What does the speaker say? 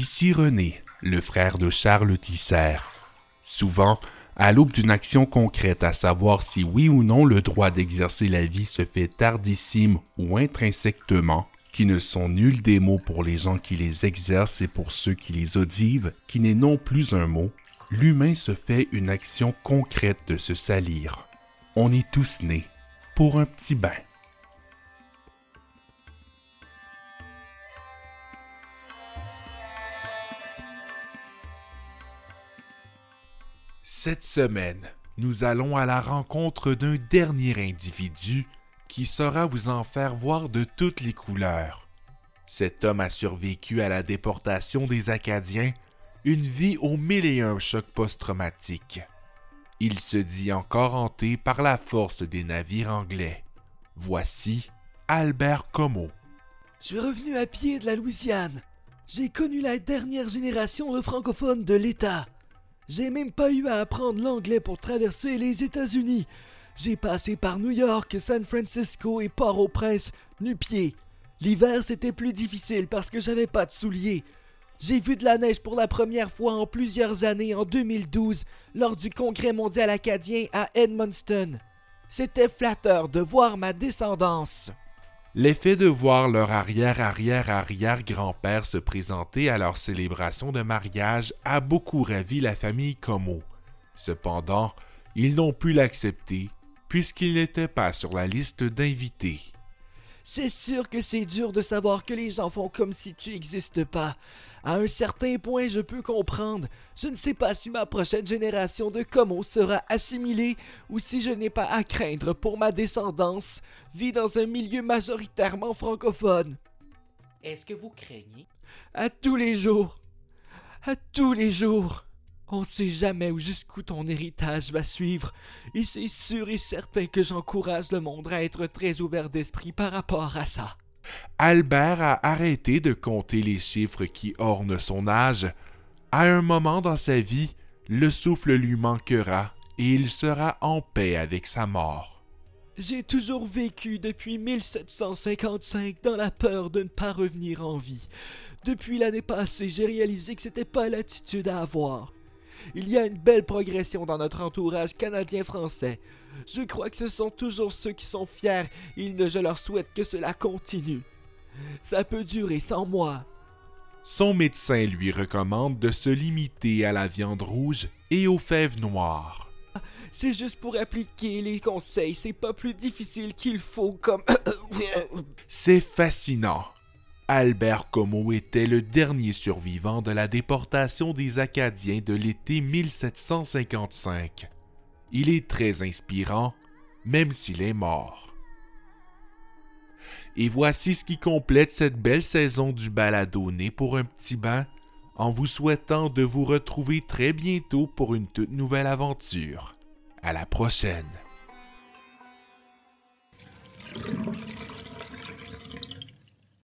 Ici René, le frère de Charles Tisser. Souvent, à l'aube d'une action concrète à savoir si oui ou non le droit d'exercer la vie se fait tardissime ou intrinsèquement, qui ne sont nuls des mots pour les gens qui les exercent et pour ceux qui les audivent, qui n'est non plus un mot, l'humain se fait une action concrète de se salir. On est tous nés pour un petit bain. Cette semaine, nous allons à la rencontre d'un dernier individu qui saura vous en faire voir de toutes les couleurs. Cet homme a survécu à la déportation des Acadiens, une vie aux mille et un chocs post-traumatiques. Il se dit encore hanté par la force des navires anglais. Voici Albert Como. Je suis revenu à pied de la Louisiane. J'ai connu la dernière génération de francophones de l'État. J'ai même pas eu à apprendre l'anglais pour traverser les États-Unis. J'ai passé par New York, San Francisco et Port-au-Prince, nu-pied. L'hiver, c'était plus difficile parce que j'avais pas de souliers. J'ai vu de la neige pour la première fois en plusieurs années en 2012 lors du Congrès mondial acadien à Edmundston. C'était flatteur de voir ma descendance. L'effet de voir leur arrière-arrière-arrière-grand-père se présenter à leur célébration de mariage a beaucoup ravi la famille Como. Cependant, ils n'ont pu l'accepter puisqu'il n'était pas sur la liste d'invités. C'est sûr que c'est dur de savoir que les gens font comme si tu n'existes pas. À un certain point, je peux comprendre. Je ne sais pas si ma prochaine génération de Como sera assimilée ou si je n'ai pas à craindre pour ma descendance, vit dans un milieu majoritairement francophone. Est-ce que vous craignez? À tous les jours. À tous les jours. On sait jamais où jusqu'où ton héritage va suivre, et c'est sûr et certain que j'encourage le monde à être très ouvert d'esprit par rapport à ça. Albert a arrêté de compter les chiffres qui ornent son âge. À un moment dans sa vie, le souffle lui manquera et il sera en paix avec sa mort. J'ai toujours vécu depuis 1755 dans la peur de ne pas revenir en vie. Depuis l'année passée, j'ai réalisé que c'était pas l'attitude à avoir. Il y a une belle progression dans notre entourage canadien-français. Je crois que ce sont toujours ceux qui sont fiers et je leur souhaite que cela continue. Ça peut durer sans moi. Son médecin lui recommande de se limiter à la viande rouge et aux fèves noires. C'est juste pour appliquer les conseils, c'est pas plus difficile qu'il faut comme... c'est fascinant. Albert Como était le dernier survivant de la déportation des Acadiens de l'été 1755. Il est très inspirant, même s'il est mort. Et voici ce qui complète cette belle saison du balado Né pour un petit bain, en vous souhaitant de vous retrouver très bientôt pour une toute nouvelle aventure. À la prochaine!